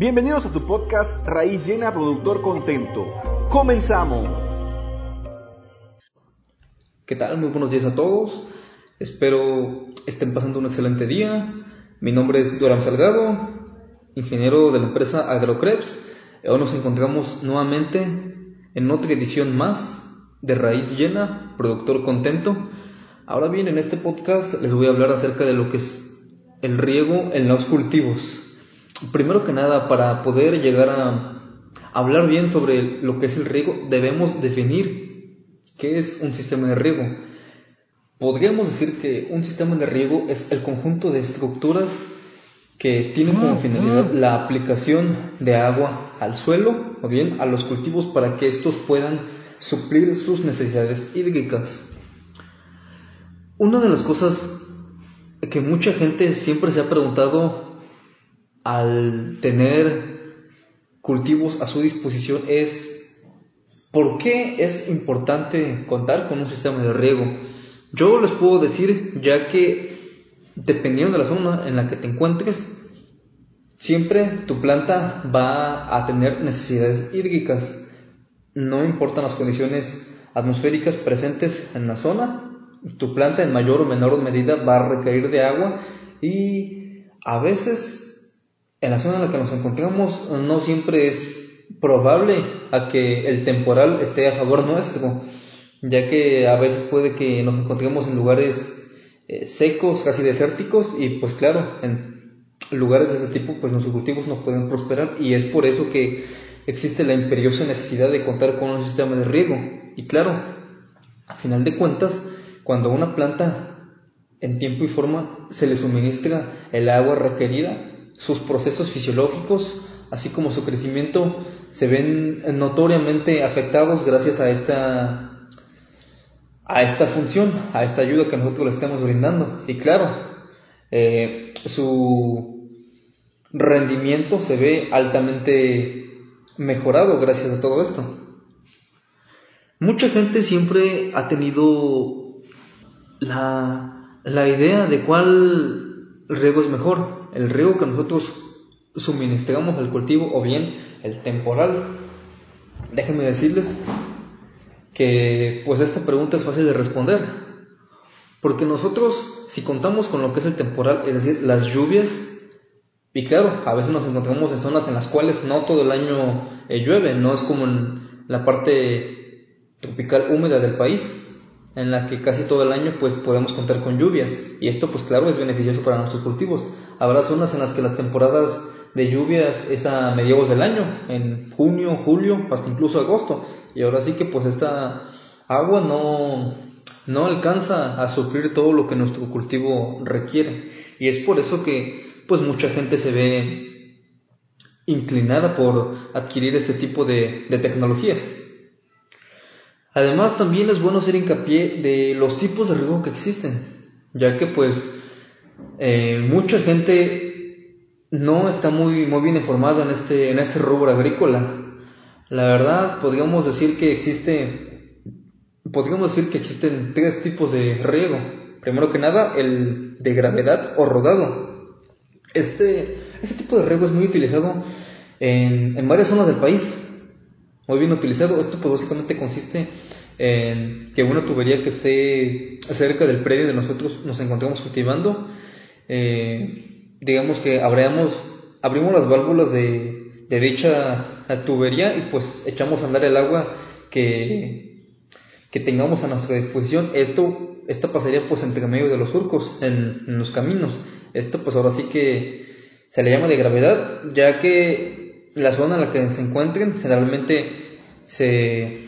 Bienvenidos a tu podcast Raíz Llena Productor Contento. Comenzamos. ¿Qué tal? Muy buenos días a todos. Espero estén pasando un excelente día. Mi nombre es Durán Salgado, ingeniero de la empresa AgroCreps. Hoy nos encontramos nuevamente en otra edición más de Raíz Llena, Productor Contento. Ahora bien, en este podcast les voy a hablar acerca de lo que es el riego en los cultivos. Primero que nada, para poder llegar a hablar bien sobre lo que es el riego, debemos definir qué es un sistema de riego. Podríamos decir que un sistema de riego es el conjunto de estructuras que tienen como finalidad la aplicación de agua al suelo o bien a los cultivos para que estos puedan suplir sus necesidades hídricas. Una de las cosas que mucha gente siempre se ha preguntado al tener cultivos a su disposición es ¿por qué es importante contar con un sistema de riego? Yo les puedo decir, ya que dependiendo de la zona en la que te encuentres, siempre tu planta va a tener necesidades hídricas. No importan las condiciones atmosféricas presentes en la zona, tu planta en mayor o menor medida va a requerir de agua y a veces en la zona en la que nos encontramos no siempre es probable a que el temporal esté a favor nuestro, ya que a veces puede que nos encontremos en lugares eh, secos, casi desérticos y pues claro, en lugares de ese tipo pues nuestros cultivos no pueden prosperar y es por eso que existe la imperiosa necesidad de contar con un sistema de riego. Y claro, a final de cuentas cuando a una planta en tiempo y forma se le suministra el agua requerida, sus procesos fisiológicos, así como su crecimiento, se ven notoriamente afectados gracias a esta, a esta función, a esta ayuda que nosotros le estamos brindando. Y claro, eh, su rendimiento se ve altamente mejorado gracias a todo esto. Mucha gente siempre ha tenido la, la idea de cuál riego es mejor, el riego que nosotros suministramos al cultivo o bien el temporal. Déjenme decirles que pues esta pregunta es fácil de responder, porque nosotros si contamos con lo que es el temporal, es decir, las lluvias, y claro, a veces nos encontramos en zonas en las cuales no todo el año eh, llueve, no es como en la parte tropical húmeda del país, en la que casi todo el año pues podemos contar con lluvias y esto pues claro es beneficioso para nuestros cultivos. Habrá zonas en las que las temporadas de lluvias es a mediados del año, en junio, julio, hasta incluso agosto y ahora sí que pues esta agua no no alcanza a sufrir todo lo que nuestro cultivo requiere y es por eso que pues mucha gente se ve inclinada por adquirir este tipo de, de tecnologías. Además, también es bueno hacer hincapié de los tipos de riego que existen, ya que pues eh, mucha gente no está muy, muy bien informada en este, en este rubro agrícola. La verdad, podríamos decir que existe, podríamos decir que existen tres tipos de riego. Primero que nada, el de gravedad o rodado. Este, este tipo de riego es muy utilizado en, en varias zonas del país, muy bien utilizado. Esto pues básicamente consiste en que una tubería que esté cerca del predio de nosotros nos encontramos cultivando, eh, digamos que abrimos, abrimos las válvulas de, de dicha tubería y pues echamos a andar el agua que, que tengamos a nuestra disposición. Esto, esta pasaría pues entre medio de los surcos en, en los caminos. Esto pues ahora sí que se le llama de gravedad, ya que la zona en la que se encuentren generalmente se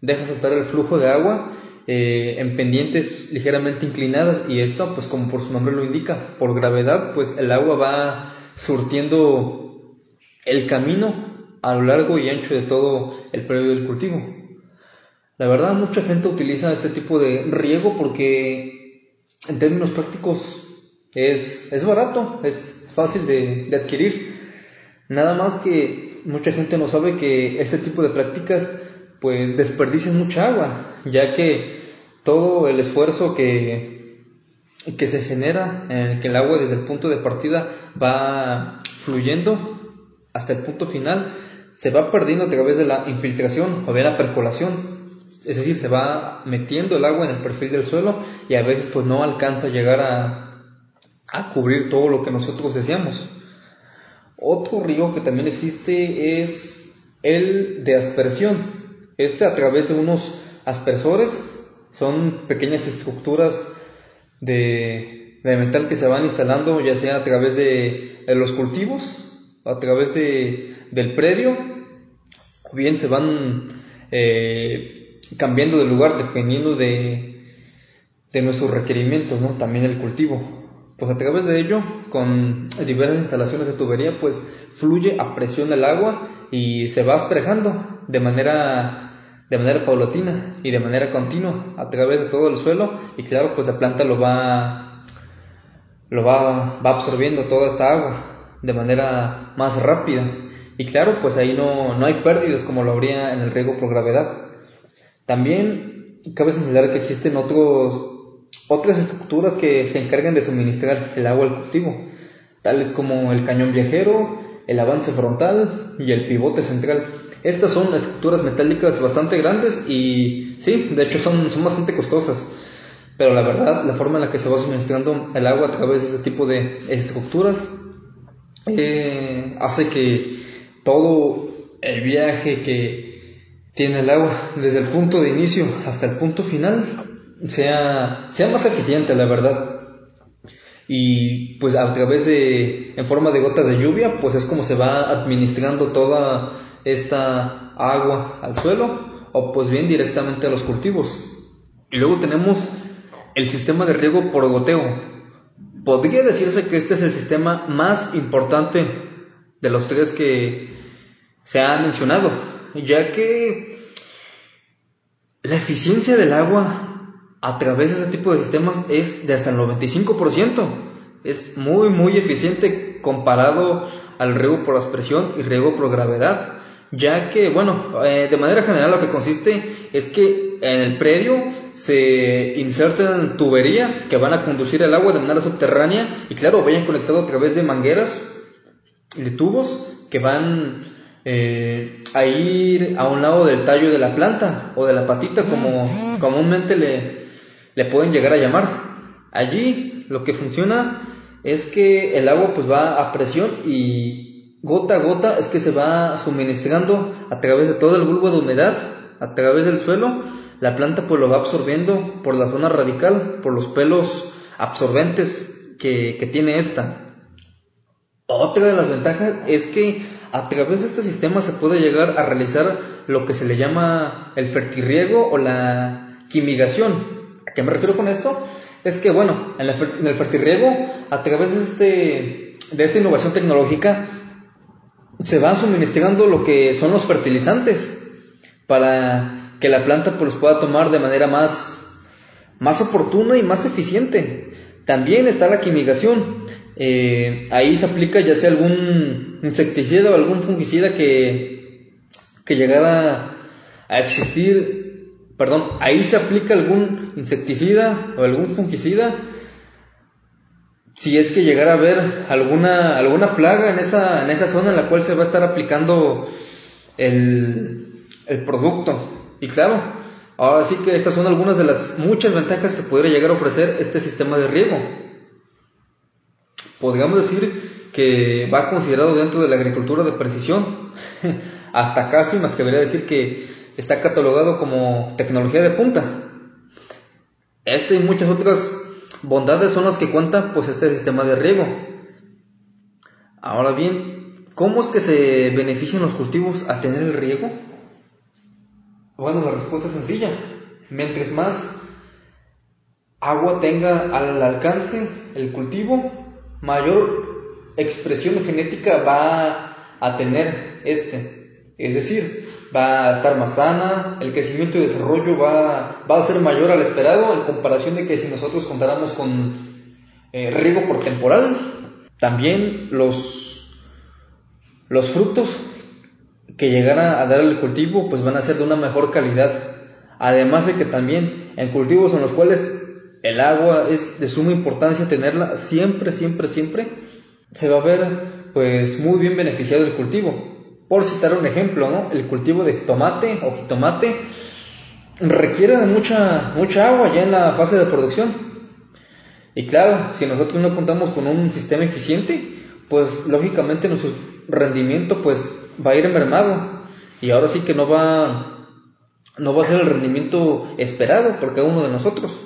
deja saltar el flujo de agua eh, en pendientes ligeramente inclinadas y esto pues como por su nombre lo indica por gravedad pues el agua va surtiendo el camino a lo largo y ancho de todo el periodo del cultivo. La verdad mucha gente utiliza este tipo de riego porque en términos prácticos es, es barato es fácil de, de adquirir Nada más que mucha gente no sabe que este tipo de prácticas pues desperdician mucha agua, ya que todo el esfuerzo que, que se genera en que el agua desde el punto de partida va fluyendo hasta el punto final se va perdiendo a través de la infiltración o de la percolación. Es decir, se va metiendo el agua en el perfil del suelo y a veces pues no alcanza a llegar a, a cubrir todo lo que nosotros deseamos. Otro río que también existe es el de aspersión. Este a través de unos aspersores son pequeñas estructuras de, de metal que se van instalando ya sea a través de, de los cultivos, a través de, del predio, o bien se van eh, cambiando de lugar dependiendo de, de nuestros requerimientos, ¿no? también el cultivo pues a través de ello, con diversas instalaciones de tubería, pues fluye a presión el agua y se va asperejando de manera, de manera paulatina y de manera continua a través de todo el suelo y claro, pues la planta lo va, lo va, va absorbiendo toda esta agua de manera más rápida y claro, pues ahí no, no hay pérdidas como lo habría en el riego por gravedad. También cabe señalar que existen otros otras estructuras que se encargan de suministrar el agua al cultivo, tales como el cañón viajero, el avance frontal y el pivote central. Estas son estructuras metálicas bastante grandes y sí, de hecho son, son bastante costosas. Pero la verdad, la forma en la que se va suministrando el agua a través de ese tipo de estructuras eh, hace que todo el viaje que tiene el agua desde el punto de inicio hasta el punto final sea, sea más eficiente, la verdad. Y pues a través de, en forma de gotas de lluvia, pues es como se va administrando toda esta agua al suelo o pues bien directamente a los cultivos. Y luego tenemos el sistema de riego por goteo. Podría decirse que este es el sistema más importante de los tres que se han mencionado, ya que la eficiencia del agua a través de ese tipo de sistemas es de hasta el 95%. Es muy, muy eficiente comparado al riego por aspersión y riego por gravedad, ya que, bueno, eh, de manera general lo que consiste es que en el predio se insertan tuberías que van a conducir el agua de manera subterránea y claro, vayan conectado a través de mangueras y de tubos que van eh, a ir a un lado del tallo de la planta o de la patita como comúnmente le, le pueden llegar a llamar. Allí lo que funciona es que el agua pues va a presión y gota a gota es que se va suministrando a través de todo el bulbo de humedad, a través del suelo, la planta pues lo va absorbiendo por la zona radical, por los pelos absorbentes que, que tiene esta. Otra de las ventajas es que a través de este sistema se puede llegar a realizar lo que se le llama el fertirriego o la quimigación, ¿A qué me refiero con esto? Es que, bueno, en, el fertirriego, a través de, este, de esta innovación tecnológica, se van suministrando lo que son los fertilizantes para que la planta pues, pueda tomar de manera más, más oportuna y más eficiente. También está la quimigación. Eh, ahí se aplica ya sea algún insecticida o algún fungicida que, que llegara a existir perdón, ahí se aplica algún insecticida o algún fungicida si es que llegara a haber alguna, alguna plaga en esa, en esa zona en la cual se va a estar aplicando el, el producto. Y claro, ahora sí que estas son algunas de las muchas ventajas que podría llegar a ofrecer este sistema de riego. Podríamos decir que va considerado dentro de la agricultura de precisión. Hasta casi me atrevería a decir que está catalogado como tecnología de punta. Este y muchas otras bondades son las que cuenta pues este sistema de riego. Ahora bien, ¿cómo es que se benefician los cultivos al tener el riego? Bueno, la respuesta es sencilla. Mientras más agua tenga al alcance el cultivo, mayor expresión genética va a tener este. Es decir, va a estar más sana, el crecimiento y desarrollo va, va a ser mayor al esperado en comparación de que si nosotros contáramos con eh, riego por temporal, también los, los frutos que llegara a dar el cultivo pues van a ser de una mejor calidad. Además de que también en cultivos en los cuales el agua es de suma importancia tenerla siempre, siempre, siempre, se va a ver pues muy bien beneficiado el cultivo. Por citar un ejemplo, ¿no? El cultivo de tomate o jitomate requiere de mucha, mucha agua ya en la fase de producción. Y claro, si nosotros no contamos con un sistema eficiente, pues lógicamente nuestro rendimiento pues va a ir mermado. Y ahora sí que no va, no va a ser el rendimiento esperado por cada uno de nosotros.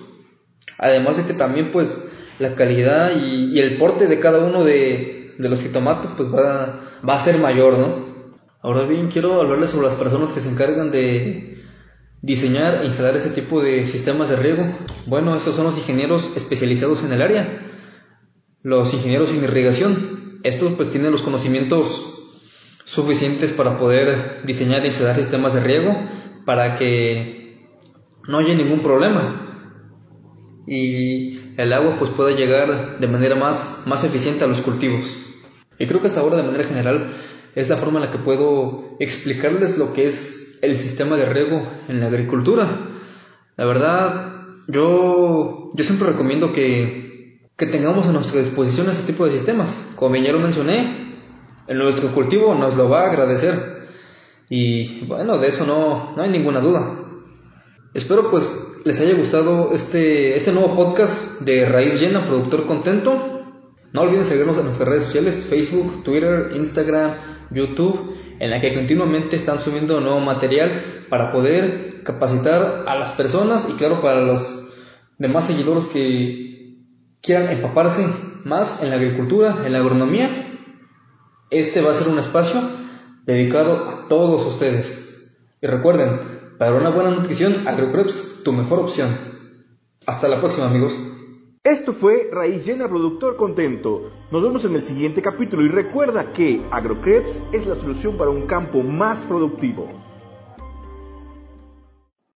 Además de que también pues la calidad y, el porte de cada uno de, de los jitomates pues va, va a ser mayor, ¿no? Ahora bien, quiero hablarles sobre las personas que se encargan de diseñar e instalar ese tipo de sistemas de riego. Bueno, estos son los ingenieros especializados en el área, los ingenieros en irrigación. Estos pues tienen los conocimientos suficientes para poder diseñar e instalar sistemas de riego para que no haya ningún problema y el agua pues pueda llegar de manera más, más eficiente a los cultivos. Y creo que hasta ahora de manera general es la forma en la que puedo explicarles lo que es el sistema de riego en la agricultura. La verdad, yo, yo siempre recomiendo que, que tengamos a nuestra disposición ese tipo de sistemas. Como ya lo mencioné, en nuestro cultivo nos lo va a agradecer. Y bueno, de eso no, no hay ninguna duda. Espero pues les haya gustado este, este nuevo podcast de Raíz Llena, Productor Contento. No olviden seguirnos en nuestras redes sociales, Facebook, Twitter, Instagram, YouTube, en la que continuamente están subiendo nuevo material para poder capacitar a las personas y claro para los demás seguidores que quieran empaparse más en la agricultura, en la agronomía. Este va a ser un espacio dedicado a todos ustedes. Y recuerden, para una buena nutrición, AgroPreps, tu mejor opción. Hasta la próxima amigos. Esto fue Raíz Llena Productor Contento. Nos vemos en el siguiente capítulo y recuerda que AgroCreps es la solución para un campo más productivo.